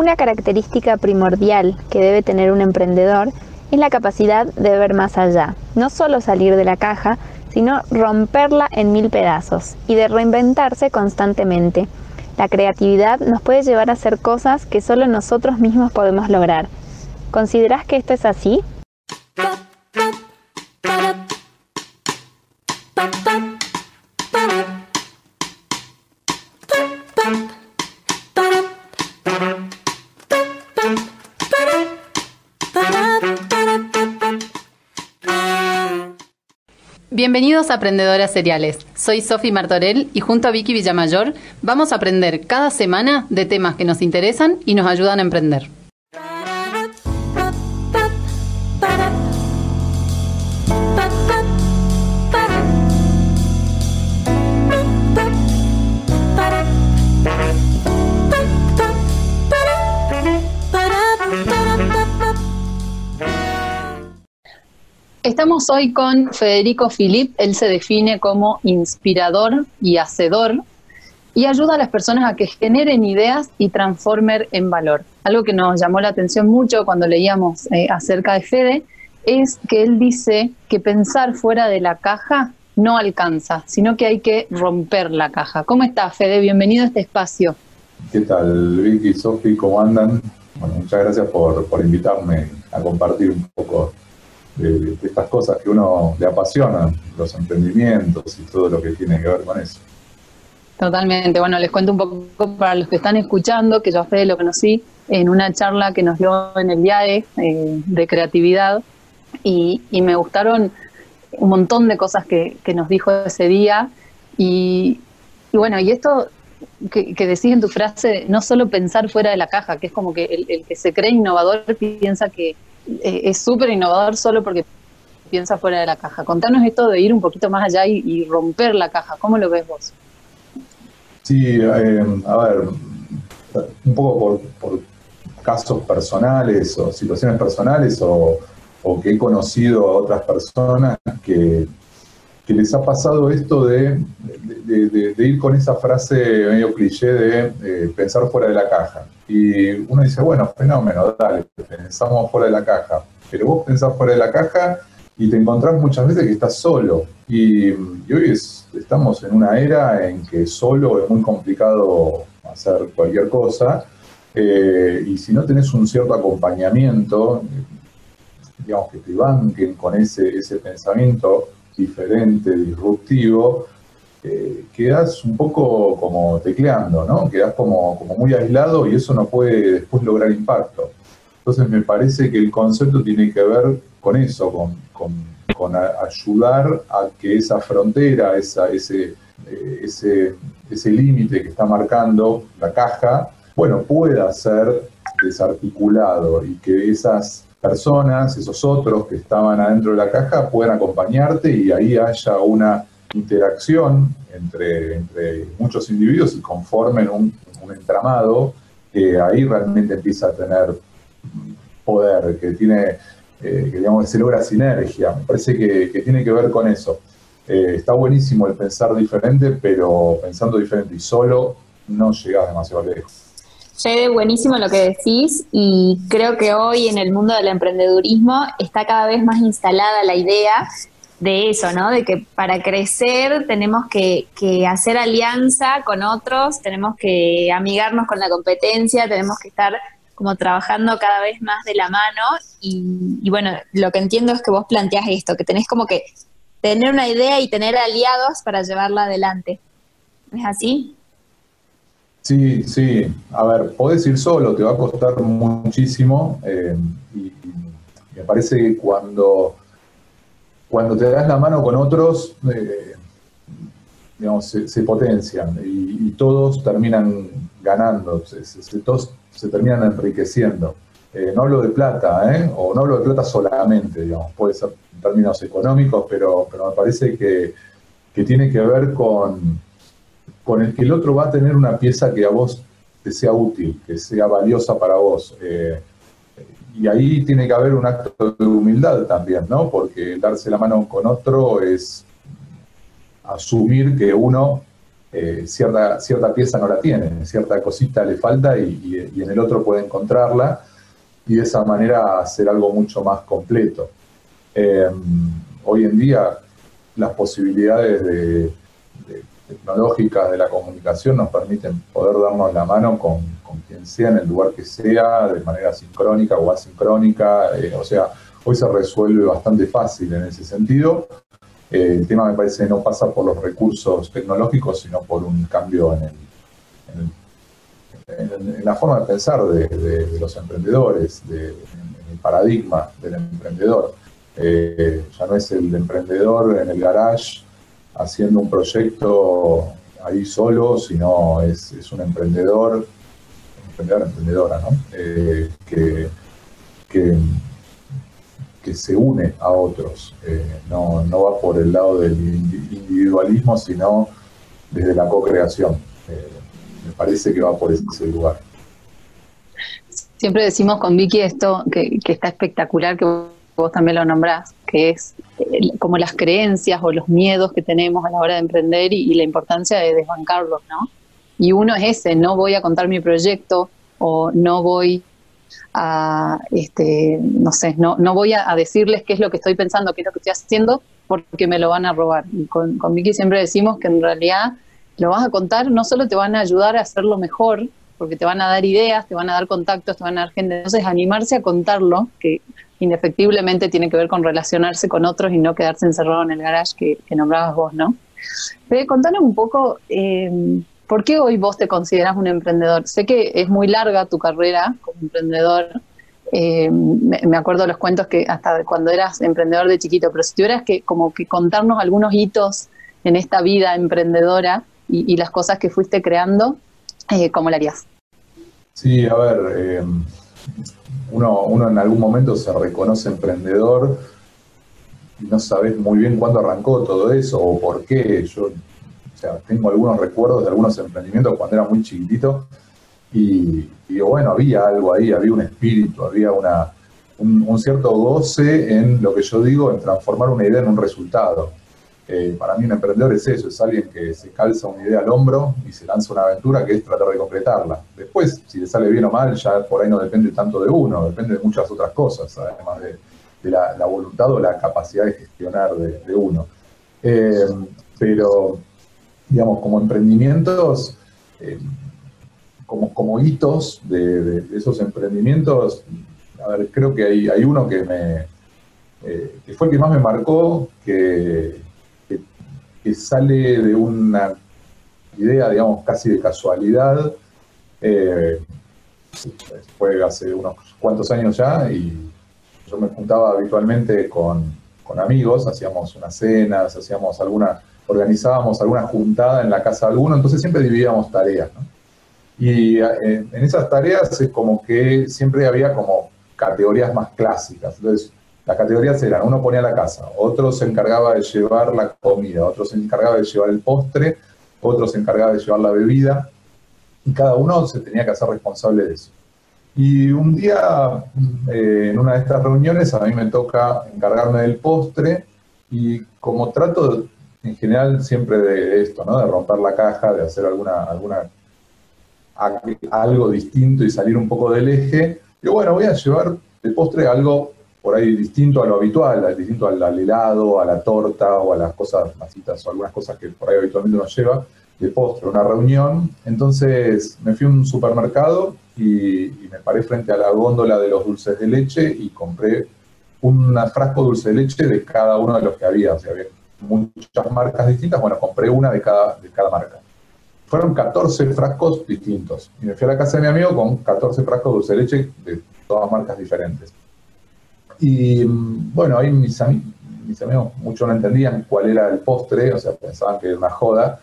Una característica primordial que debe tener un emprendedor es la capacidad de ver más allá, no solo salir de la caja, sino romperla en mil pedazos y de reinventarse constantemente. La creatividad nos puede llevar a hacer cosas que solo nosotros mismos podemos lograr. ¿Consideras que esto es así? Bienvenidos a Aprendedoras Seriales. Soy Sofi Martorell y junto a Vicky Villamayor vamos a aprender cada semana de temas que nos interesan y nos ayudan a emprender. Estamos hoy con Federico Filip. Él se define como inspirador y hacedor y ayuda a las personas a que generen ideas y transformen en valor. Algo que nos llamó la atención mucho cuando leíamos eh, acerca de Fede es que él dice que pensar fuera de la caja no alcanza, sino que hay que romper la caja. ¿Cómo estás, Fede? Bienvenido a este espacio. ¿Qué tal, Vicky, Sofi? ¿Cómo andan? Bueno, muchas gracias por, por invitarme a compartir un poco de, estas cosas que uno le apasionan, los emprendimientos y todo lo que tiene que ver con eso. Totalmente. Bueno, les cuento un poco para los que están escuchando, que yo a Fede lo conocí en una charla que nos dio en el DIAE eh, de creatividad y, me gustaron un montón de cosas que, nos dijo ese día. Y, bueno, y esto que, que, decís en tu frase, no solo pensar fuera de la caja, que es como que el que se cree innovador piensa que, eh, es súper innovador solo porque piensa fuera de la caja. Contanos esto de ir un poquito más allá y, romper la caja. ¿Cómo lo ves vos? Sí, eh, a ver, un poco por, casos personales o situaciones personales o, que he conocido a otras personas que, les ha pasado esto de, ir con esa frase medio cliché de eh, pensar fuera de la caja. Y uno dice, bueno, fenómeno, dale, pensamos fuera de la caja. Pero vos pensás fuera de la caja y te encontrás muchas veces que estás solo. Y, hoy estamos en una era en que solo es muy complicado hacer cualquier cosa. Eh, y si no tenés un cierto acompañamiento, digamos que te banquen con ese, ese pensamiento diferente, disruptivo, eh, quedas un poco como tecleando, ¿no? Quedas como, muy aislado y eso no puede después lograr impacto. Entonces me parece que el concepto tiene que ver con eso, con, ayudar a que esa frontera, eh, ese límite que está marcando la caja, bueno, pueda ser desarticulado y que esas personas, esos otros que estaban adentro de la caja puedan acompañarte y ahí haya una interacción entre, entre muchos individuos y conformen un, entramado que ahí realmente empieza a tener poder, que tiene, eh, que digamos, se logra sinergia. Me parece que, tiene que ver con eso. Eh, está buenísimo el pensar diferente, pero pensando diferente y solo no llegas demasiado lejos. Fede, buenísimo lo que decís y creo que hoy en el mundo del emprendedurismo está cada vez más instalada la idea de eso, ¿no? De que para crecer tenemos que, hacer alianza con otros, tenemos que amigarnos con la competencia, tenemos que estar como trabajando cada vez más de la mano y, bueno, lo que entiendo es que vos planteás esto, que tenés como que tener una idea y tener aliados para llevarla adelante. ¿Es así? Sí, sí. A ver, podés ir solo, te va a costar muchísimo eh, y me parece que cuando cuando te das la mano con otros, eh, digamos, se, potencian y, todos terminan ganando, todos se terminan enriqueciendo. Eh, no hablo de plata, ¿eh? o no hablo de plata solamente, digamos, puede ser en términos económicos, pero, pero me parece que, tiene que ver con, con el que el otro va a tener una pieza que a vos te sea útil, que sea valiosa para vos y ahí tiene que haber un acto de humildad también, ¿no? Porque darse la mano con otro es asumir que uno eh, cierta, cierta pieza no la tiene, cierta cosita le falta y, en el otro puede encontrarla y de esa manera hacer algo mucho más completo. Em, hoy en día las posibilidades de, tecnológicas de la comunicación nos permiten poder darnos la mano con, quien sea en el lugar que sea, de manera sincrónica o asincrónica, eh, o sea, hoy se resuelve bastante fácil en ese sentido eh, el tema me parece no pasa por los recursos tecnológicos, sino por un cambio en, la forma de pensar de, los emprendedores, en el paradigma del emprendedor. Eh, ya no es el emprendedor en el garage haciendo un proyecto ahí solo, sino es, un emprendedor, emprendedor, emprendedora, ¿no? Eh, que, que que se une a otros. Eh, no, va por el lado del individualismo, sino desde la co-creación. Eh, me parece que va por ese lugar. Siempre decimos con Vicky esto que, está espectacular, que vos también lo nombrás, que es eh, como las creencias o los miedos que tenemos a la hora de emprender y, la importancia de desbancarlos, ¿no? Y uno es ese, no voy a contar mi proyecto o no voy a, este, no sé, no, no voy a, decirles qué es lo que estoy pensando, qué es lo que estoy haciendo, porque me lo van a robar. Y con, con Vicky siempre decimos que en realidad lo vas a contar, no solo te van a ayudar a hacerlo mejor, porque te van a dar ideas, te van a dar contactos, te van a dar gente. Entonces, animarse a contarlo, que indefectiblemente tiene que ver con relacionarse con otros y no quedarse encerrado en el garage que, nombrabas vos, ¿no? Pero contanos un poco, eh, ¿Por qué hoy vos te consideras un emprendedor? Sé que es muy larga tu carrera como emprendedor. Eh, me, acuerdo los cuentos que hasta cuando eras emprendedor de chiquito, pero si tuvieras que como que contarnos algunos hitos en esta vida emprendedora y, las cosas que fuiste creando, eh, ¿cómo lo harías? Sí, a ver, uno, uno en algún momento se reconoce emprendedor y no sabes muy bien cuándo arrancó todo eso o por qué. Yo tengo algunos recuerdos de algunos emprendimientos cuando era muy chiquitito y, digo, bueno, había algo ahí, había un espíritu, había una, un, cierto goce en lo que yo digo, en transformar una idea en un resultado. Eh, para mí un emprendedor es eso, es alguien que se calza una idea al hombro y se lanza una aventura que es tratar de concretarla. Después, si le sale bien o mal, ya por ahí no depende tanto de uno, depende de muchas otras cosas, además de, la, voluntad o la capacidad de gestionar de, uno. Eh, pero digamos, como emprendimientos, eh, como, hitos de, esos emprendimientos, a ver, creo que hay, hay uno que me que fue el que más me marcó, que, que, sale de una idea, digamos, casi de casualidad. Eh, fue hace unos cuantos años ya y yo me juntaba habitualmente con, con amigos, hacíamos unas cenas, hacíamos alguna organizábamos alguna juntada en la casa de alguno, entonces siempre dividíamos tareas. Y eh, en esas tareas es como que siempre había como categorías más clásicas. Entonces, las categorías eran, uno ponía la casa, otro se encargaba de llevar la comida, otro se encargaba de llevar el postre, otro se encargaba de llevar la bebida, y cada uno se tenía que hacer responsable de eso. Y un día, eh, en una de estas reuniones, a mí me toca encargarme del postre, y como trato en general siempre de esto, ¿no? De romper la caja, de hacer alguna, alguna algo distinto y salir un poco del eje. Y bueno, voy a llevar de postre algo por ahí distinto a lo habitual, distinto al, helado, a la torta o a las cosas masitas o algunas cosas que por ahí habitualmente uno lleva de postre, una reunión. Entonces me fui a un supermercado y, me paré frente a la góndola de los dulces de leche y compré un frasco dulce de leche de cada uno de los que había. O sea, había muchas marcas distintas, bueno, compré una de cada, de cada marca. Fueron 14 frascos distintos. Y me fui a la casa de mi amigo con 14 frascos de dulce de leche de todas marcas diferentes. Y bueno, ahí mis, amigos mucho no entendían cuál era el postre, o sea, pensaban que era una joda.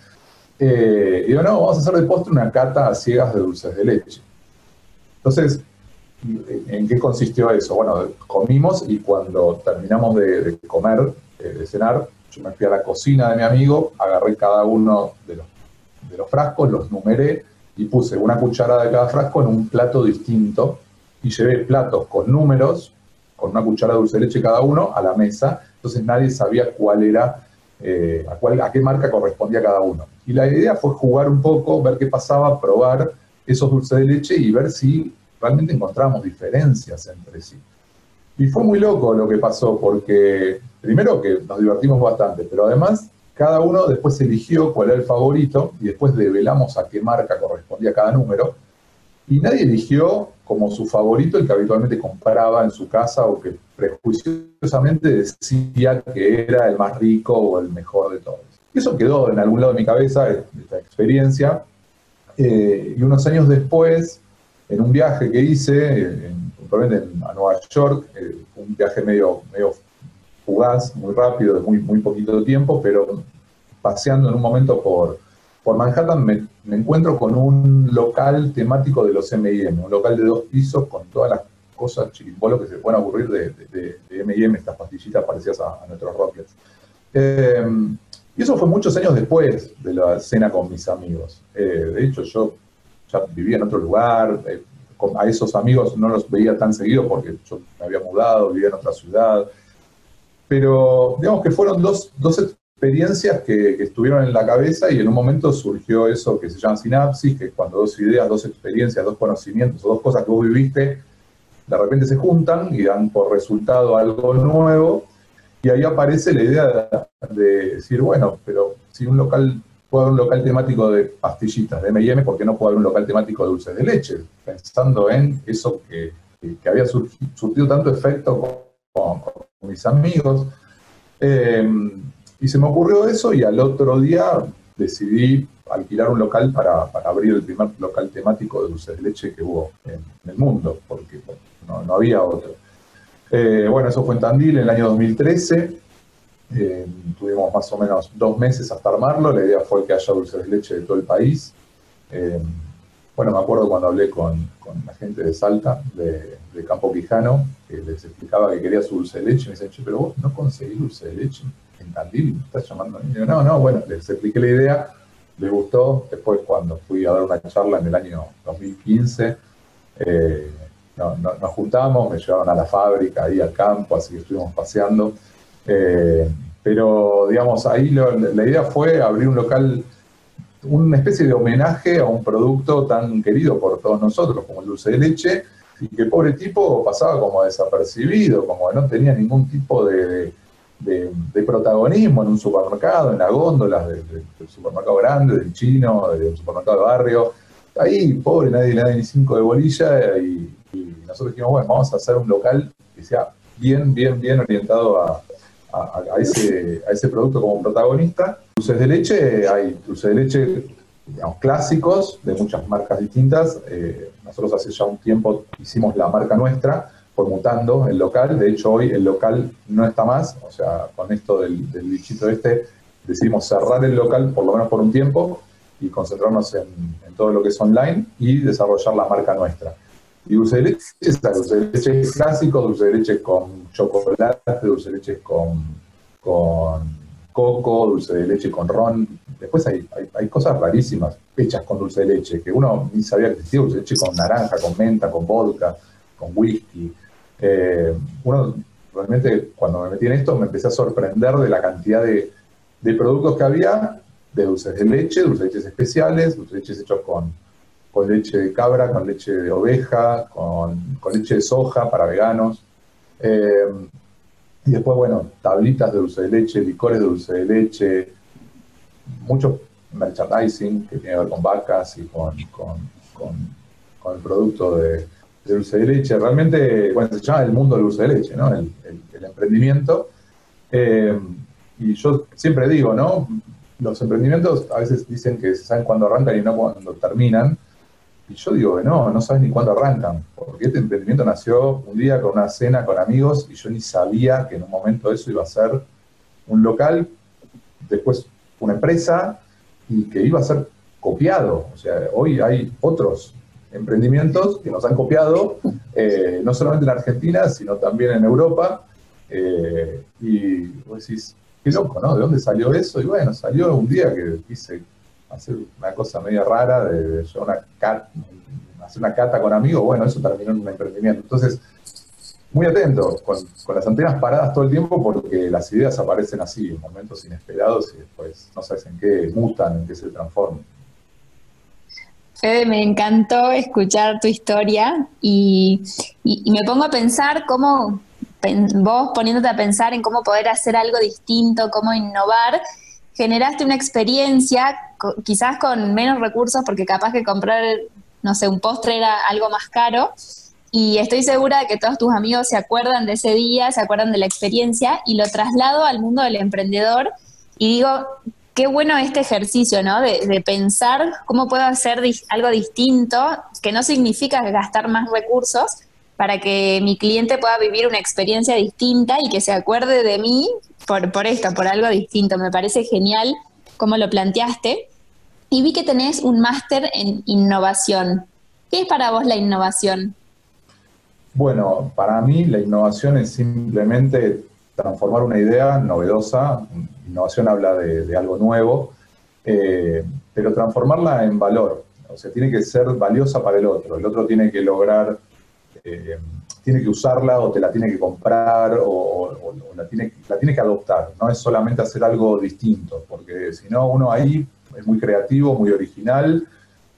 Eh, y digo, no, vamos a hacer de postre una cata a ciegas de dulces de leche. Entonces, ¿en qué consistió eso? Bueno, comimos y cuando terminamos de, comer, eh, de cenar, yo me fui a la cocina de mi amigo, agarré cada uno de los, de los frascos, los numeré y puse una cucharada de cada frasco en un plato distinto y llevé platos con números, con una cuchara de dulce de leche cada uno, a la mesa. Entonces nadie sabía cuál era eh, a, cuál, a qué marca correspondía cada uno. Y la idea fue jugar un poco, ver qué pasaba, probar esos dulces de leche y ver si realmente encontramos diferencias entre sí. Y fue muy loco lo que pasó, porque primero que nos divertimos bastante, pero además cada uno después eligió cuál era el favorito y después develamos a qué marca correspondía cada número. Y nadie eligió como su favorito el que habitualmente compraba en su casa o que prejuiciosamente decía que era el más rico o el mejor de todos. Eso quedó en algún lado de mi cabeza, esta experiencia. Eh, y unos años después, en un viaje que hice, en, a Nueva York, eh, un viaje medio, medio fugaz, muy rápido, de muy, muy poquito tiempo, pero paseando en un momento por, por Manhattan me, encuentro con un local temático de los M&M, un local de dos pisos con todas las cosas chiquimbolos que se pueden ocurrir de, de, M&M, estas pastillitas parecidas a, nuestros Rockets. Eh, y eso fue muchos años después de la cena con mis amigos. Eh, de hecho, yo ya vivía en otro lugar, eh, a esos amigos no los veía tan seguido porque yo me había mudado, vivía en otra ciudad. Pero digamos que fueron dos, dos experiencias que, estuvieron en la cabeza y en un momento surgió eso que se llama sinapsis, que es cuando dos ideas, dos experiencias, dos conocimientos o dos cosas que vos viviste, de repente se juntan y dan por resultado algo nuevo. Y ahí aparece la idea de, decir, bueno, pero si un local puede haber un local temático de pastillitas de M&M, ¿por qué no puede haber un local temático de dulces de leche? Pensando en eso que, había surgido tanto efecto con, mis amigos. Eh, y se me ocurrió eso y al otro día decidí alquilar un local para, abrir el primer local temático de dulces de leche que hubo en, el mundo, porque no, había otro. Eh, bueno, eso fue en Tandil en el año 2013. Eh, tuvimos más o menos dos meses hasta armarlo. La idea fue que haya dulces de leche de todo el país. Eh, bueno, me acuerdo cuando hablé con, la gente de Salta, de, Campo Quijano, que les explicaba que quería su dulce de leche. Me dicen, pero vos no conseguís dulce de leche en Tandil, ¿me estás llamando a mí? no, no, bueno, les expliqué la idea, les gustó. Después, cuando fui a dar una charla en el año 2015, eh, nos juntamos, me llevaron a la fábrica, ahí al campo, así que estuvimos paseando. Eh, pero, digamos, ahí la idea fue abrir un local, una especie de homenaje a un producto tan querido por todos nosotros como el dulce de leche, y que pobre tipo pasaba como desapercibido, como que no tenía ningún tipo de, protagonismo en un supermercado, en la góndola del, supermercado grande, del chino, del supermercado de barrio. Ahí, pobre, nadie le ni cinco de bolilla y, y nosotros dijimos, bueno, vamos a hacer un local que sea bien, bien, bien orientado a, a, ese, a ese producto como protagonista. Dulces de leche, hay dulces de leche digamos, clásicos de muchas marcas distintas. Eh, nosotros hace ya un tiempo hicimos la marca nuestra, fue mutando el local. De hecho, hoy el local no está más. O sea, con esto del, bichito este, decidimos cerrar el local por lo menos por un tiempo y concentrarnos en, en todo lo que es online y desarrollar la marca nuestra. Y dulce de leche está dulce de leche clásico, dulce de leche con chocolate, dulce de leche con, con coco, dulce de leche con ron. Después hay, hay, cosas rarísimas hechas con dulce de leche, que uno ni sabía que existía, dulce de leche con naranja, con menta, con vodka, con whisky. Eh, uno realmente cuando me metí en esto me empecé a sorprender de la cantidad de, de productos que había, de dulces de leche, dulces de leches especiales, dulces de leches hechos con con leche de cabra, con leche de oveja, con, leche de soja para veganos. Eh, y después, bueno, tablitas de dulce de leche, licores de dulce de leche, mucho merchandising que tiene que ver con vacas y con, el producto de, dulce de leche. Realmente, bueno, se llama el mundo del dulce de leche, ¿no? El, emprendimiento. Eh, y yo siempre digo, ¿no? Los emprendimientos a veces dicen que se saben cuándo arrancan y no cuándo terminan. Y yo digo que no, no sabes ni cuándo arrancan, porque este emprendimiento nació un día con una cena con amigos y yo ni sabía que en un momento eso iba a ser un local, después una empresa y que iba a ser copiado. O sea, hoy hay otros emprendimientos que nos han copiado, eh, no solamente en Argentina, sino también en Europa. Eh, y vos decís, qué loco, ¿no? ¿De dónde salió eso? Y bueno, salió un día que hice hacer una cosa media rara de, una hacer una cata con amigos, bueno, eso terminó en un emprendimiento. Entonces, muy atento, con, las antenas paradas todo el tiempo porque las ideas aparecen así, en momentos inesperados y después no sabes en qué mutan, en qué se transforman. Fede, me encantó escuchar tu historia y, me pongo a pensar cómo, vos poniéndote a pensar en cómo poder hacer algo distinto, cómo innovar, generaste una experiencia quizás con menos recursos porque capaz que comprar, no sé, un postre era algo más caro. Y estoy segura de que todos tus amigos se acuerdan de ese día, se acuerdan de la experiencia y lo traslado al mundo del emprendedor y digo, qué bueno este ejercicio, ¿no? De, pensar cómo puedo hacer algo distinto, que no significa gastar más recursos, para que mi cliente pueda vivir una experiencia distinta y que se acuerde de mí por, por esto, por algo distinto. Me parece genial cómo lo planteaste. Y vi que tenés un máster en innovación. ¿Qué es para vos la innovación? Bueno, para mí la innovación es simplemente transformar una idea novedosa, innovación habla de, algo nuevo, eh, pero transformarla en valor. O sea, tiene que ser valiosa para el otro. El otro tiene que lograr, eh, tiene que usarla o te la tiene que comprar o, la, tiene, la tiene que adoptar. No es solamente hacer algo distinto, porque si no, uno ahí es muy creativo, muy original,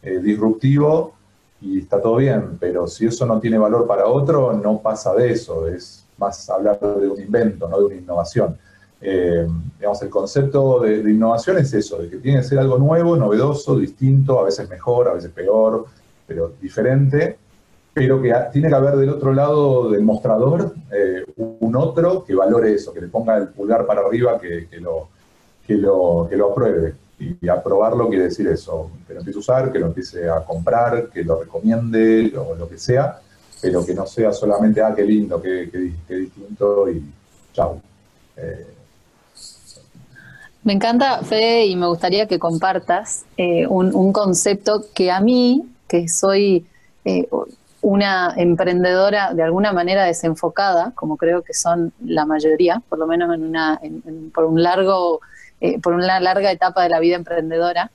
eh, disruptivo y está todo bien, pero si eso no tiene valor para otro, no pasa de eso. Es más hablar de un invento, no de una innovación. Eh, digamos, el concepto de, innovación es eso, de que tiene que ser algo nuevo, novedoso, distinto, a veces mejor, a veces peor, pero diferente, pero que tiene que haber del otro lado del mostrador eh, un otro que valore eso, que le ponga el pulgar para arriba, que, lo, que, lo, que lo apruebe. Y aprobarlo quiere decir eso, que lo empiece a usar, que lo empiece a comprar, que lo recomiende, o lo que sea, pero que no sea solamente, ah, qué lindo, qué, distinto y chau. Eh, me encanta, Fede, y me gustaría que compartas eh, un, concepto que a mí, que soy eh, una emprendedora de alguna manera desenfocada, como creo que son la mayoría, por lo menos en una, por un largo, por una larga etapa de la vida emprendedora,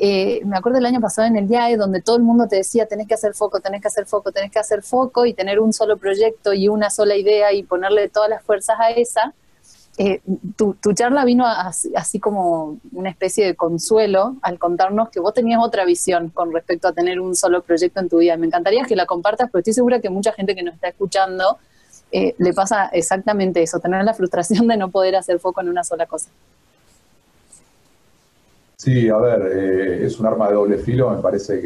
eh, me acuerdo el año pasado en el DIAE, donde todo el mundo te decía, tenés que hacer foco, tenés que hacer foco, tenés que hacer foco y tener un solo proyecto y una sola idea y ponerle todas las fuerzas a esa. Eh, tu, charla vino así, como una especie de consuelo al contarnos que vos tenías otra visión con respecto a tener un solo proyecto en tu vida. Me encantaría que la compartas, pero estoy segura que mucha gente que nos está escuchando eh, le pasa exactamente eso, tener la frustración de no poder hacer foco en una sola cosa. Sí, a ver, eh, es un arma de doble filo, me parece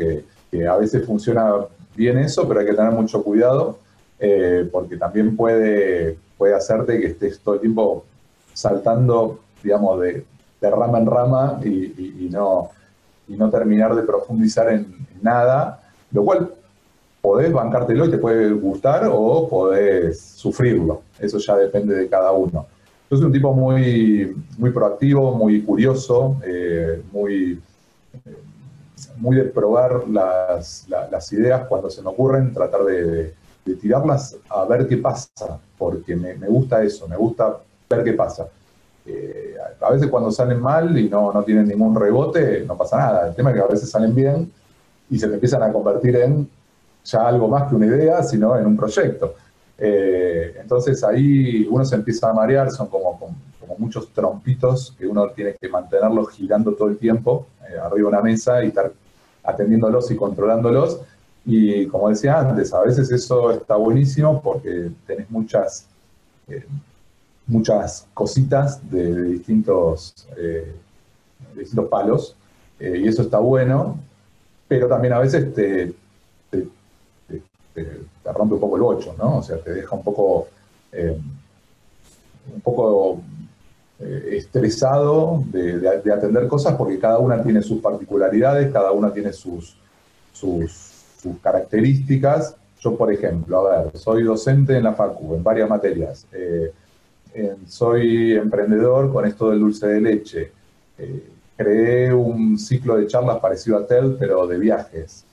que, a veces funciona bien eso, pero hay que tener mucho cuidado, eh, porque también puede, puede hacerte que estés todo el tiempo saltando, digamos, de, rama en rama y, no, y no terminar de profundizar en, nada, lo cual podés bancártelo y te puede gustar o podés sufrirlo, eso ya depende de cada uno. Yo soy un tipo muy, muy proactivo, muy curioso, eh, muy, muy de probar las, ideas cuando se me ocurren, tratar de, tirarlas a ver qué pasa, porque me, gusta eso, me gusta ver qué pasa. Eh, a veces cuando salen mal y no, no tienen ningún rebote, no pasa nada. El tema es que a veces salen bien y se me empiezan a convertir en ya algo más que una idea, sino en un proyecto. Eh, entonces ahí uno se empieza a marear, son como, como, muchos trompitos que uno tiene que mantenerlos girando todo el tiempo eh, arriba de una mesa y estar atendiéndolos y controlándolos. Y como decía antes, a veces eso está buenísimo porque tenés muchas, eh, muchas cositas de, distintos, distintos palos y eso está bueno, pero también a veces te, te, rompe un poco el bocho, ¿no? O sea, te deja un poco, eh, un poco eh, estresado de, atender cosas porque cada una tiene sus particularidades, cada una tiene sus, sus, características. Yo, por ejemplo, a ver, soy docente en la FACU, en varias materias. Eh, soy emprendedor con esto del dulce de leche. creé un ciclo de charlas parecido a TED, pero de viajes.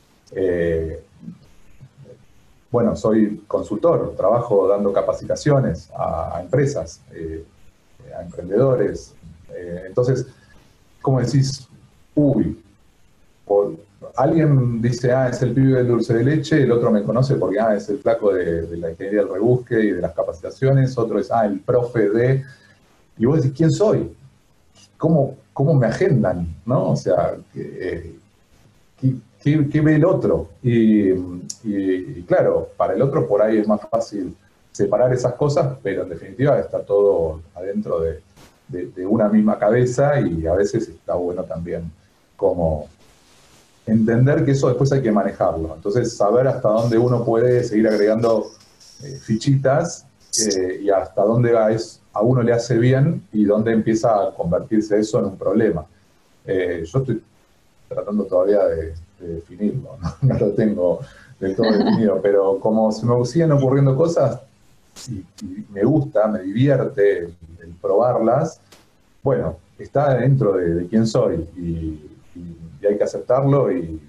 Bueno, soy consultor, trabajo dando capacitaciones a, empresas, eh, a emprendedores. Eh, entonces, ¿cómo decís? Uy, alguien dice, ah, es el pibe del dulce de leche, el otro me conoce porque, ah, es el flaco de, la ingeniería del rebusque y de las capacitaciones, otro es, ah, el profe de... Y vos decís, ¿quién soy? ¿Cómo, cómo me agendan? ¿No? O sea, ¿qué, ve el otro? Y, claro, para el otro por ahí es más fácil separar esas cosas, pero en definitiva está todo adentro de, una misma cabeza y a veces está bueno también como entender que eso después hay que manejarlo. Entonces, saber hasta dónde uno puede seguir agregando eh, fichitas eh, y hasta dónde a, es, a uno le hace bien y dónde empieza a convertirse eso en un problema. Eh, yo estoy tratando todavía de, definirlo, ¿no? lo tengo del todo definido, pero como se me siguen ocurriendo cosas y, me gusta, me divierte el, probarlas, bueno, está dentro de, quién soy y hay que aceptarlo y,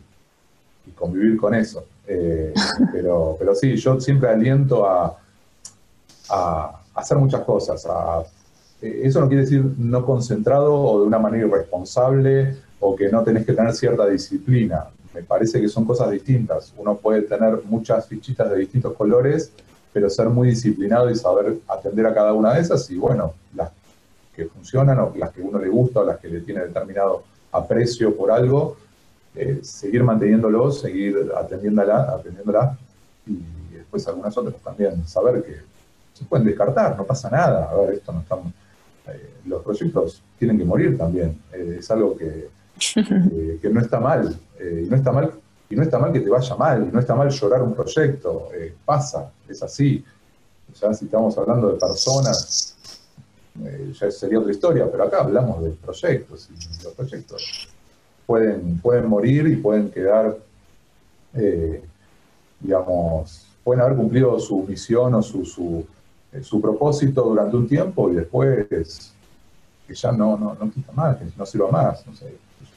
convivir con eso. Eh, pero, pero sí, yo siempre aliento a, hacer muchas cosas. Eh, eso no quiere decir no concentrado o de una manera irresponsable o que no tenés que tener cierta disciplina. Me parece que son cosas distintas. Uno puede tener muchas fichitas de distintos colores, pero ser muy disciplinado y saber atender a cada una de esas y bueno, las que funcionan o las que uno le gusta o las que le tiene determinado aprecio por algo, eh, seguir manteniéndolo, seguir atendiéndola, atendiéndola y después algunas otras también, saber que se pueden descartar, no pasa nada, a ver, esto no estamos, eh, los proyectos tienen que morir también, eh, es algo que, que no está mal, y no está mal y no está mal que te vaya mal, y no está mal llorar un proyecto, pasa, es así. Ya si estamos hablando de personas eh, ya sería otra historia, pero acá hablamos de proyectos y los proyectos pueden, pueden morir y pueden quedar, eh, digamos, pueden haber cumplido su misión o su, su, eh, su, propósito durante un tiempo y después que ya no, no, no quita más, que no sirva más. No sé.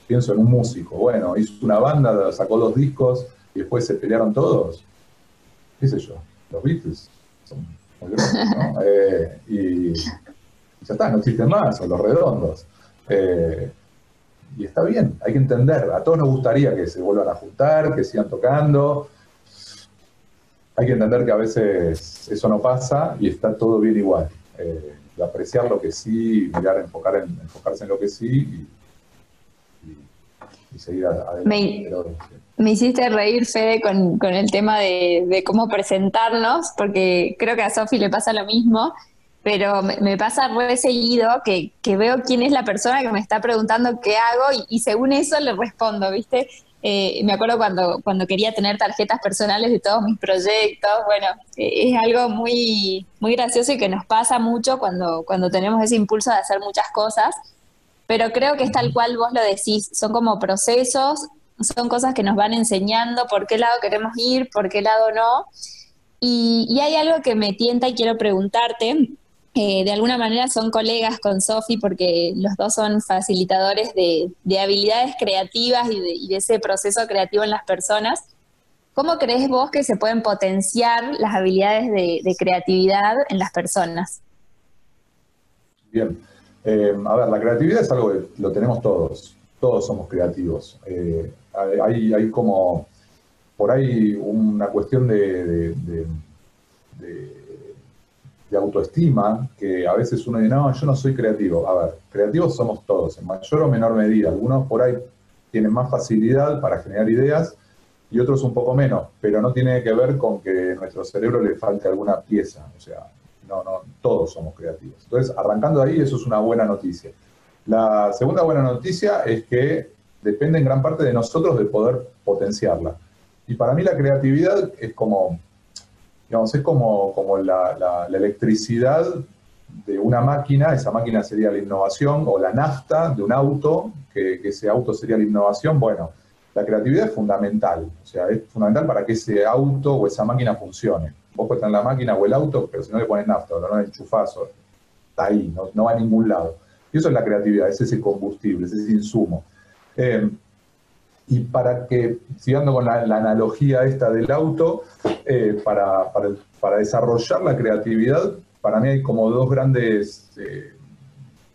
Pienso en un músico, bueno, hizo una banda, sacó dos discos y después se pelearon todos. ¿Qué sé yo? Los Beatles son muy grandes, ¿no? y ya está, no existen más, son los redondos. Eh, y está bien, hay que entender, a todos nos gustaría que se vuelvan a juntar, que sigan tocando. Hay que entender que a veces eso no pasa y está todo bien igual. Eh, apreciar lo que sí, mirar, enfocar en, enfocarse en lo que sí y, seguir adelante. Me, hiciste reír, Fede, con, el tema de, de, cómo presentarnos, porque creo que a Sofi le pasa lo mismo pero me, pasa muy seguido que, veo quién es la persona que me está preguntando qué hago y, según eso le respondo, ¿viste? Eh, me acuerdo cuando, cuando quería tener tarjetas personales de todos mis proyectos, bueno, eh, es algo muy, muy gracioso y que nos pasa mucho cuando, cuando tenemos ese impulso de hacer muchas cosas, pero creo que es tal cual vos lo decís, son como procesos, son cosas que nos van enseñando por qué lado queremos ir, por qué lado no. Y, y hay algo que me tienta y quiero preguntarte, de alguna manera son colegas con Sofi porque los dos son facilitadores de, habilidades creativas y de, ese proceso creativo en las personas. ¿Cómo crees vos que se pueden potenciar las habilidades de, creatividad en las personas? Bien, eh, a ver, la creatividad es algo que lo tenemos todos, todos somos creativos. Eh, hay, como, por ahí, una cuestión de de autoestima, que a veces uno dice, no, yo no soy creativo. A ver, creativos somos todos, en mayor o menor medida. Algunos por ahí tienen más facilidad para generar ideas y otros un poco menos, pero no tiene que ver con que a nuestro cerebro le falte alguna pieza. O sea, no, no, todos somos creativos. Entonces, arrancando ahí, eso es una buena noticia. La segunda buena noticia es que depende en gran parte de nosotros de poder potenciarla. Y para mí la creatividad es como digamos, es como, como la, electricidad de una máquina, esa máquina sería la innovación, o la nafta de un auto, que, ese auto sería la innovación. Bueno, la creatividad es fundamental, o sea, es fundamental para que ese auto o esa máquina funcione. Vos puedes tener la máquina o el auto, pero si no le pones nafta no le está ahí, no, va a ningún lado. Y eso es la creatividad, es ese combustible, es ese insumo. Eh, y para que, siguiendo con la, analogía esta del auto, eh, para, para, desarrollar la creatividad, para mí hay como dos grandes eh,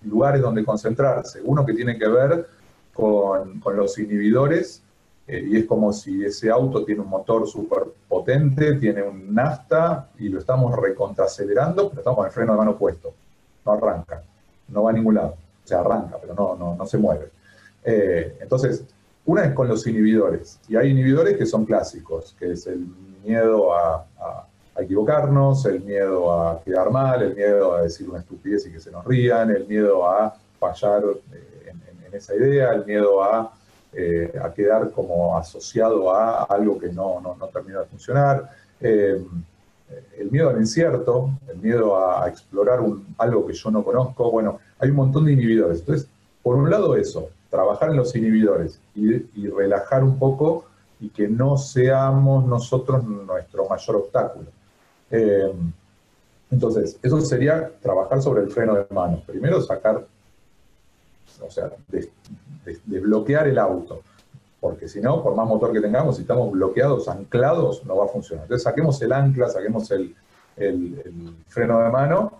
lugares donde concentrarse. Uno que tiene que ver con, con, los inhibidores eh, y es como si ese auto tiene un motor súper potente, tiene un nafta y lo estamos recontracelerando, pero estamos con el freno de mano puesto. No arranca, no va a ningún lado. O sea, arranca, pero no, no, no se mueve. Eh, entonces, una es con los inhibidores. Y hay inhibidores que son clásicos, que es el miedo a, equivocarnos, el miedo a quedar mal, el miedo a decir una estupidez y que se nos rían, el miedo a fallar eh, en esa idea, el miedo a eh, a quedar como asociado a algo que no, no, termina de funcionar. Eh, el miedo al incierto, el miedo a, explorar algo que yo no conozco. Bueno, hay un montón de inhibidores. Entonces, por un lado eso, trabajar en los inhibidores y, relajar un poco y que no seamos nosotros nuestro mayor obstáculo. Eh, entonces, eso sería trabajar sobre el freno de mano. Primero sacar, o sea, de, de, bloquear el auto. Porque si no, por más motor que tengamos, si estamos bloqueados, anclados, no va a funcionar. Entonces saquemos el ancla, saquemos el, freno de mano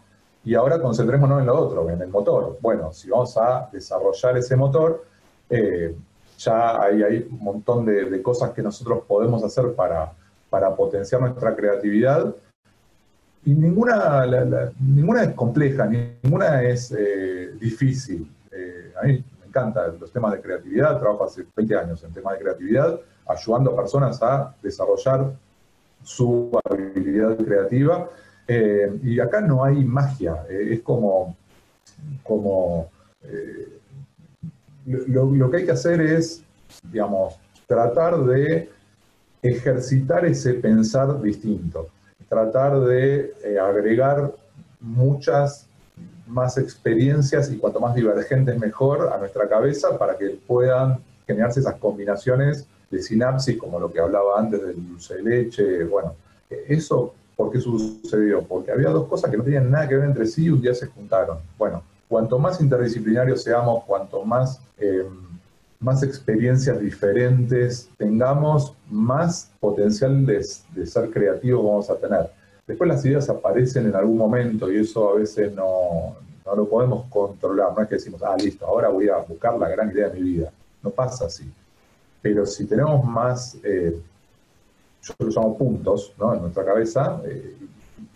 y ahora concentrémonos en lo otro, en el motor. Bueno, si vamos a desarrollar ese motor, eh, ya hay, hay, un montón de, cosas que nosotros podemos hacer para, para potenciar nuestra creatividad. Y ninguna, ninguna es compleja, ninguna es eh, difícil. Eh, a mí encanta los temas de creatividad, trabajo hace 20 años en temas de creatividad, ayudando a personas a desarrollar su habilidad creativa. Eh, y acá no hay magia, eh, es como, como eh, lo, que hay que hacer es, digamos, tratar de ejercitar ese pensar distinto, tratar de agregar muchas más experiencias y cuanto más divergentes mejor a nuestra cabeza para que puedan generarse esas combinaciones de sinapsis, como lo que hablaba antes del dulce de leche. Bueno, eso, ¿por qué sucedió? Porque había dos cosas que no tenían nada que ver entre sí y un día se juntaron. Bueno, cuanto más interdisciplinarios seamos, cuanto más, eh, más experiencias diferentes tengamos, más potencial de, de ser creativos vamos a tener. Después las ideas aparecen en algún momento y eso a veces no, lo podemos controlar. No es que decimos, ah, listo, ahora voy a buscar la gran idea de mi vida. No pasa así. Pero si tenemos más, eh, yo lo llamo puntos ¿no? en nuestra cabeza, eh,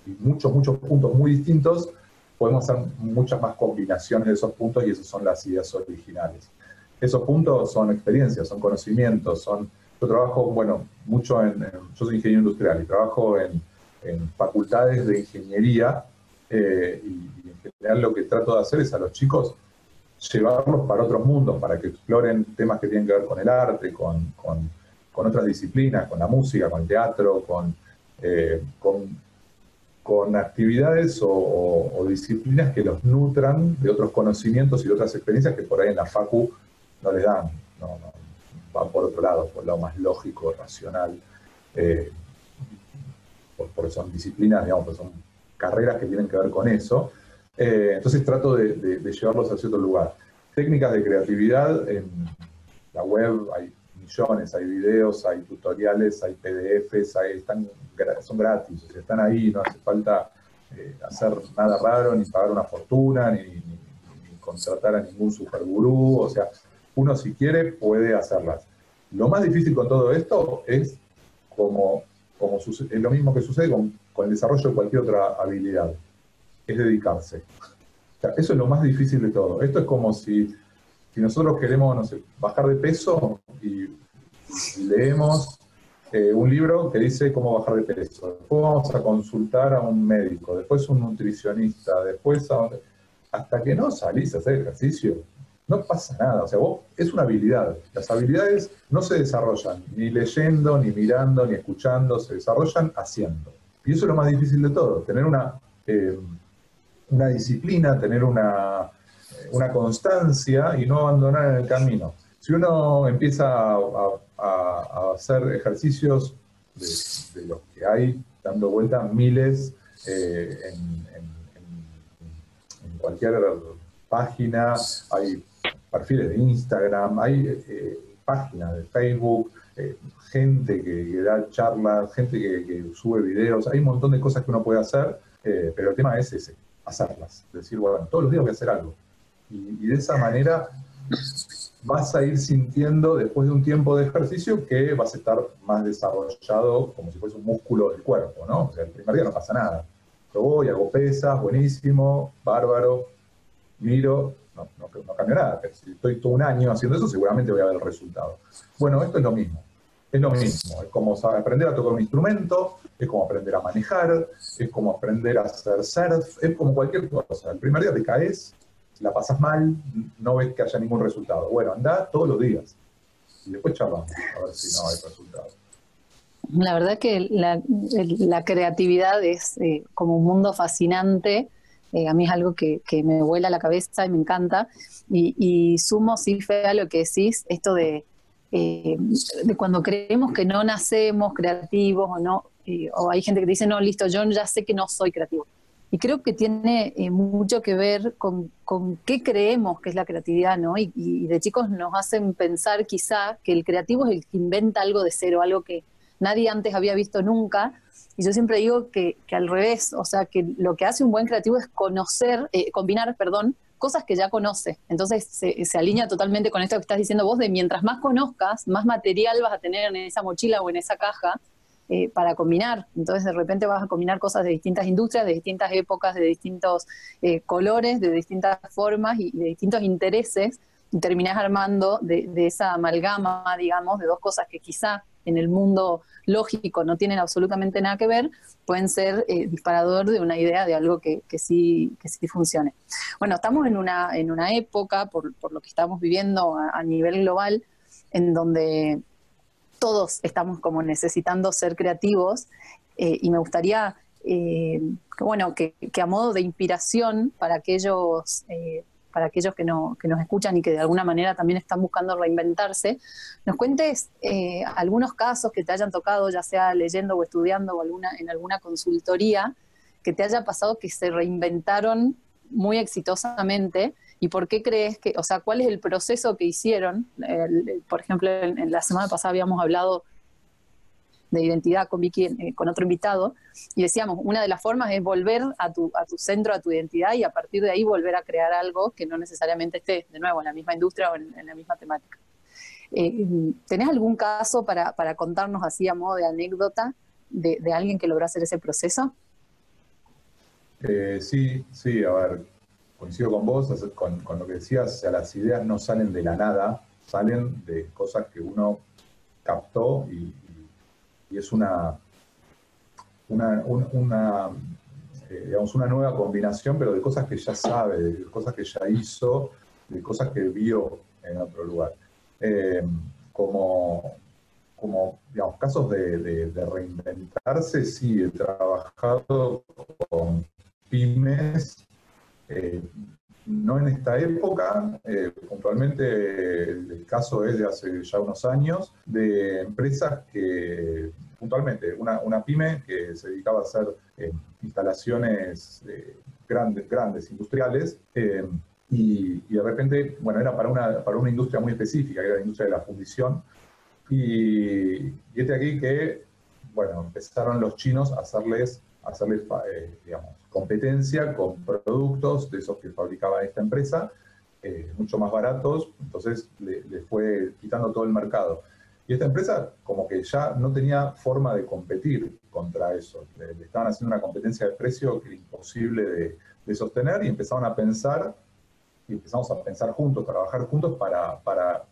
y muchos, muchos puntos muy distintos, podemos hacer muchas más combinaciones de esos puntos y esas son las ideas originales. Esos puntos son experiencias, son conocimientos, son... Yo trabajo, bueno, mucho en yo soy ingeniero industrial y trabajo en en facultades de ingeniería eh, y, en general lo que trato de hacer es a los chicos llevarlos para otros mundos, para que exploren temas que tienen que ver con el arte, con, otras disciplinas, con la música, con el teatro, con, eh, con, actividades o, disciplinas que los nutran de otros conocimientos y de otras experiencias que por ahí en la facu no les dan, no, van por otro lado, por lado más lógico, racional. Eh, porque son disciplinas, digamos, pues son carreras que tienen que ver con eso. Eh, entonces trato de, llevarlos hacia otro lugar. Técnicas de creatividad, en la web hay millones, hay videos, hay tutoriales, hay PDFs, están, son gratis, están ahí, no hace falta eh, hacer nada raro, ni pagar una fortuna, ni, ni, contratar a ningún supergurú, o sea, uno si quiere puede hacerlas. Lo más difícil con todo esto es como es lo mismo que sucede con, el desarrollo de cualquier otra habilidad, es dedicarse. eso es lo más difícil de todo. Esto es como si, si nosotros queremos, no sé, bajar de peso y, leemos eh, un libro que dice cómo bajar de peso. Después vamos a consultar a un médico, después un nutricionista, después hasta que no salís a hacer ejercicio, no pasa nada. O sea, vos, es una habilidad. Las habilidades no se desarrollan ni leyendo, ni mirando, ni escuchando, se desarrollan haciendo. Y eso es lo más difícil de todo, tener una, eh, una disciplina, tener una, eh, una constancia y no abandonar el camino. Si uno empieza a, hacer ejercicios de, los que hay dando vuelta miles eh, en cualquier página, hay perfiles de Instagram, hay eh, páginas de Facebook, eh, gente que, da charlas, gente que, sube videos, hay un montón de cosas que uno puede hacer, eh, pero el tema es ese, hacerlas. Decir, bueno, todos los días voy a hacer algo. Y, de esa manera vas a ir sintiendo después de un tiempo de ejercicio que vas a estar más desarrollado como si fuese un músculo del cuerpo, ¿no? O sea, el primer día no pasa nada. Yo voy, hago pesas, buenísimo, bárbaro, miro, no, no, cambia nada. Pero si estoy todo un año haciendo eso, seguramente voy a ver el resultado. Bueno, esto es lo mismo. Es lo mismo, es como aprender a tocar un instrumento, es como aprender a manejar, es como aprender a hacer surf, es como cualquier cosa. El primer día te caes, la pasas mal, no ves que haya ningún resultado. Bueno, anda todos los días y después charlamos a ver si no hay resultado. La verdad que la, creatividad es eh, como un mundo fascinante. Eh, a mí es algo que, me vuela la cabeza y me encanta. Y, sumo, sí, fe a lo que decís, esto de, eh, de cuando creemos que no nacemos creativos o no, o hay gente que dice, no, listo, yo ya sé que no soy creativo. Y creo que tiene eh, mucho que ver con, con, qué creemos que es la creatividad, ¿no? Y, de chicos nos hacen pensar quizá que el creativo es el que inventa algo de cero, algo que nadie antes había visto nunca. Y yo siempre digo que, que al revés, o sea, que lo que hace un buen creativo es conocer, eh, combinar, perdón, cosas que ya conoce. Entonces se, alinea totalmente con esto que estás diciendo vos, de mientras más conozcas, más material vas a tener en esa mochila o en esa caja eh, para combinar. Entonces de repente vas a combinar cosas de distintas industrias, de distintas épocas, de distintos eh, colores, de distintas formas y, de distintos intereses y terminás armando de, esa amalgama, digamos, de dos cosas que quizá en el mundo lógico no tienen absolutamente nada que ver, pueden ser eh, disparador de una idea de algo que, sí, que sí funcione. Bueno, estamos en una, en una época, por, por lo que estamos viviendo a nivel global, en donde todos estamos como necesitando ser creativos eh, y me gustaría eh, que, bueno, que, a modo de inspiración para aquellos, eh, para aquellos que, no, que nos escuchan y que de alguna manera también están buscando reinventarse, nos cuentes algunos casos que te hayan tocado, ya sea leyendo o estudiando o alguna, en alguna consultoría, que te haya pasado que se reinventaron muy exitosamente ¿Y por qué crees que, o sea, cuál es el proceso que hicieron? por ejemplo, en, la semana pasada habíamos hablado de identidad con eh, con otro invitado, y decíamos, una de las formas es volver a tu, a tu centro, a tu identidad, y a partir de ahí volver a crear algo que no necesariamente esté, de nuevo, en la misma industria o en, la misma temática. Eh, ¿Tenés algún caso para, para, contarnos así a modo de anécdota de, alguien que logró hacer ese proceso? Eh, sí, sí, a ver, coincido con vos, con, lo que decías, o las ideas no salen de la nada, salen de cosas que uno captó y, es una, una, eh, digamos, una nueva combinación, pero de cosas que ya sabe, de cosas que ya hizo, de cosas que vio en otro lugar. Eh, como, como digamos, casos de, de, reinventarse, sí, he trabajado con pymes eh, no en esta época, eh, puntualmente el, caso es de hace ya unos años, de empresas que, puntualmente, una, pyme que se dedicaba a hacer eh, instalaciones grandes, grandes, industriales, y, de repente, bueno, era para una, para una industria muy específica, que era la industria de la fundición, y, y este aquí que, bueno, empezaron los chinos a hacerles hacerles, eh, digamos, competencia con productos de esos que fabricaba esta empresa, eh, mucho más baratos, entonces le, fue quitando todo el mercado. Y esta empresa como que ya no tenía forma de competir contra eso, le, estaban haciendo una competencia de precio que era imposible de, sostener y empezaron a pensar, y empezamos a pensar juntos, trabajar juntos para, para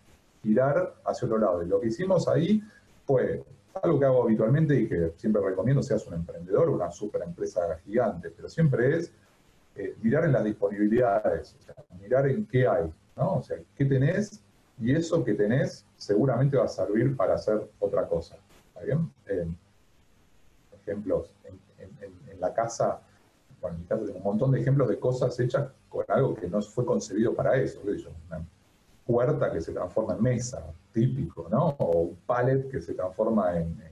tirar hacia otro lado. Y lo que hicimos ahí fue algo que hago habitualmente y que siempre recomiendo, seas un emprendedor o una super empresa gigante, pero siempre es eh, mirar en las disponibilidades, o sea, mirar en qué hay, ¿no? O sea, qué tenés y eso que tenés seguramente va a servir para hacer otra cosa, ¿está bien? ejemplos, en, la casa, bueno, en mi casa tengo un montón de ejemplos de cosas hechas con algo que no fue concebido para eso, ¿qué una puerta que se transforma en mesa, típico, ¿no? O un pallet que se transforma en,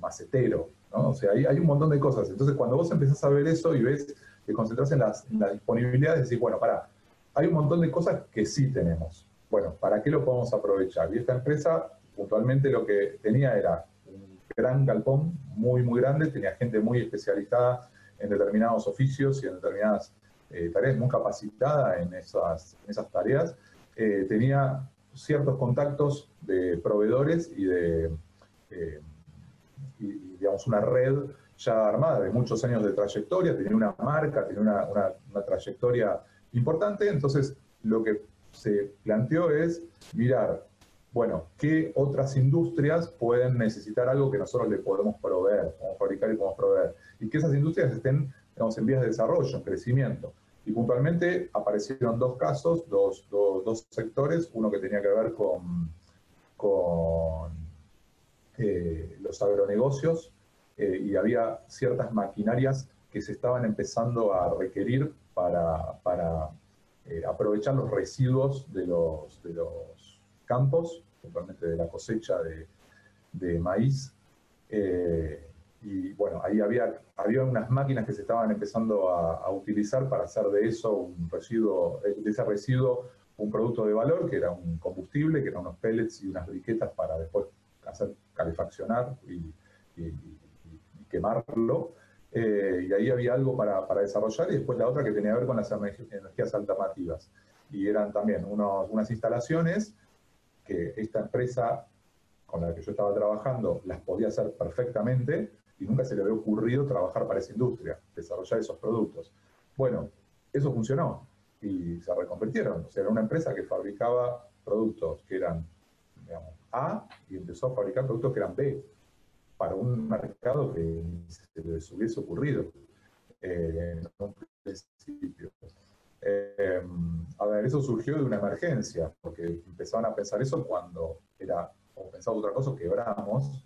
macetero, ¿no? O sea, hay, un montón de cosas. Entonces, cuando vos empezás a ver eso y ves que concentras en, las, en la disponibilidad, decís, bueno, para, hay un montón de cosas que sí tenemos. Bueno, ¿para qué lo podemos aprovechar? Y esta empresa, puntualmente, lo que tenía era un gran galpón, muy, muy grande, tenía gente muy especializada en determinados oficios y en determinadas eh, tareas, muy capacitada en esas, esas tareas, eh, tenía ciertos contactos de proveedores y de, digamos, una red ya armada de muchos años de trayectoria, tenía una marca, tenía una, una trayectoria importante, entonces lo que se planteó es mirar bueno, ¿qué otras industrias pueden necesitar algo que nosotros le podemos proveer, podemos fabricar y podemos proveer? Y que esas industrias estén, digamos, en vías de desarrollo, en crecimiento. Y puntualmente aparecieron dos casos, dos, dos, sectores, uno que tenía que ver con, con eh, los agronegocios eh, y había ciertas maquinarias que se estaban empezando a requerir para, para eh, aprovechar los residuos de los, de los campos, puntualmente de la cosecha de, maíz. Eh, y bueno, ahí había, había unas máquinas que se estaban empezando a, utilizar para hacer de eso un residuo, de ese residuo un producto de valor, que era un combustible, que eran unos pellets y unas briquetas para después hacer calefaccionar y, quemarlo. Eh, y ahí había algo para, para, desarrollar, y después la otra que tenía que ver con las energías alternativas. Y eran también unos, unas instalaciones que esta empresa con la que yo estaba trabajando las podía hacer perfectamente y nunca se le había ocurrido trabajar para esa industria, desarrollar esos productos. Bueno, eso funcionó y se reconvirtieron. O sea, era una empresa que fabricaba productos que eran, A y empezó a fabricar productos que eran B para un mercado que se les hubiese ocurrido eh, en un principio. Eh, a ver, eso surgió de una emergencia, porque empezaban a pensar eso cuando era, o pensaba otra cosa, quebramos.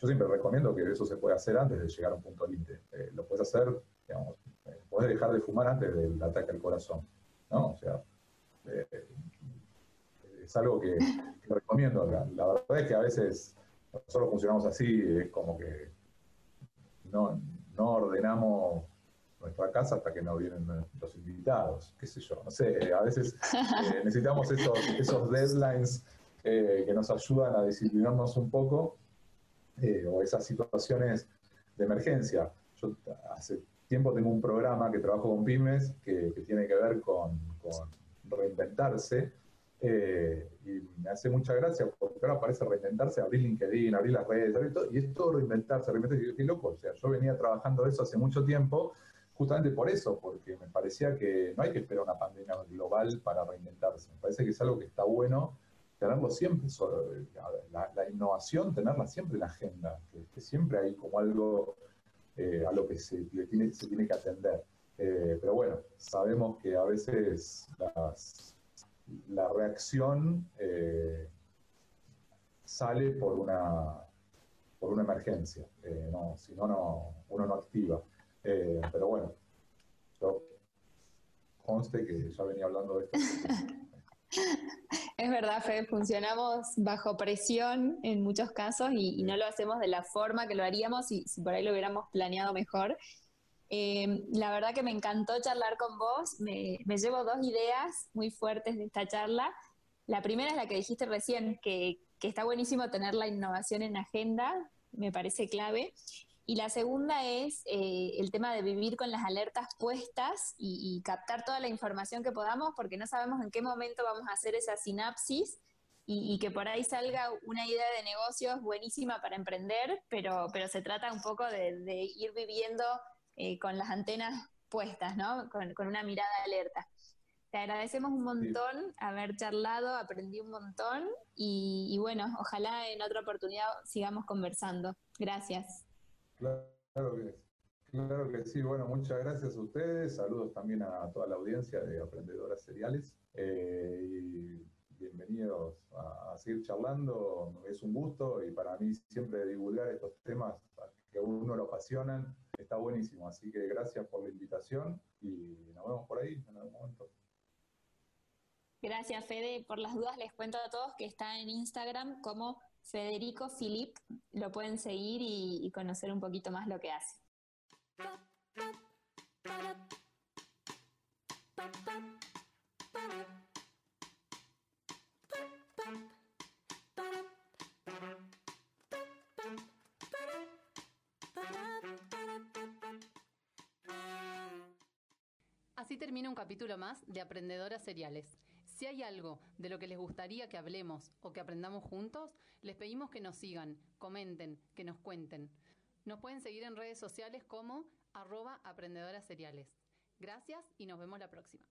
Eh, yo siempre recomiendo que eso se puede hacer antes de llegar a un punto límite. Eh, lo puedes hacer, digamos, puedes dejar de fumar antes del ataque al corazón, ¿no? O sea, es algo que, recomiendo. La, verdad es que a veces nosotros funcionamos así, es como que no, no ordenamos nuestra casa hasta que no vienen los invitados, qué sé yo, no sé, a veces eh, necesitamos esos, esos deadlines eh, que nos ayudan a disciplinarnos un poco, eh, o esas situaciones de emergencia. Yo hace tiempo tengo un programa que trabajo con pymes que, tiene que ver con, reinventarse, y me hace mucha gracia porque ahora parece reinventarse, abrir LinkedIn, abrir las redes, abrir todo, y es todo reinventarse, reinventarse, qué loco, o sea, yo venía trabajando eso hace mucho tiempo, justamente por eso, porque me parecía que no hay que esperar una pandemia global para reinventarse. Me parece que es algo que está bueno tenerlo siempre, la, innovación, tenerla siempre en la agenda, que, siempre hay como algo eh, a lo que se, tiene, que atender. Eh, pero bueno, sabemos que a veces la reacción eh, sale por una, por una emergencia, no, si no, no, uno no activa. Eh, pero bueno, yo conste que ya venía hablando de esto. Es verdad, Fede, funcionamos bajo presión en muchos casos y, no lo hacemos de la forma que lo haríamos si, si por ahí lo hubiéramos planeado mejor. Eh, la verdad que me encantó charlar con vos, me, llevo dos ideas muy fuertes de esta charla. La primera es la que dijiste recién, que está buenísimo tener la innovación en agenda, me parece clave. Y la segunda es eh, el tema de vivir con las alertas puestas y, captar toda la información que podamos, porque no sabemos en qué momento vamos a hacer esa sinapsis y, que por ahí salga una idea de negocios buenísima para emprender, pero, pero se trata un poco de, ir viviendo eh, con las antenas puestas, ¿no? Con, una mirada alerta. Te agradecemos un montón haber charlado, aprendí un montón y bueno, ojalá en otra oportunidad sigamos conversando. Gracias. Claro que, sí. Bueno, muchas gracias a ustedes. Saludos también a toda la audiencia de Aprendedoras Seriales. Eh, y bienvenidos a, seguir charlando. Es un gusto y para mí siempre divulgar estos temas que a uno lo apasionan está buenísimo. Así que gracias por la invitación y nos vemos por ahí en algún momento. Gracias, Fede. Por las dudas les cuento a todos que está en Instagram como Federico Filip, lo pueden seguir y, conocer un poquito más lo que hace. Así termina un capítulo más de Aprendedoras Seriales. Si hay algo de lo que les gustaría que hablemos o que aprendamos juntos, les pedimos que nos sigan, comenten, que nos cuenten. Nos pueden seguir en redes sociales como arroba aprendedoras seriales. Gracias y nos vemos la próxima.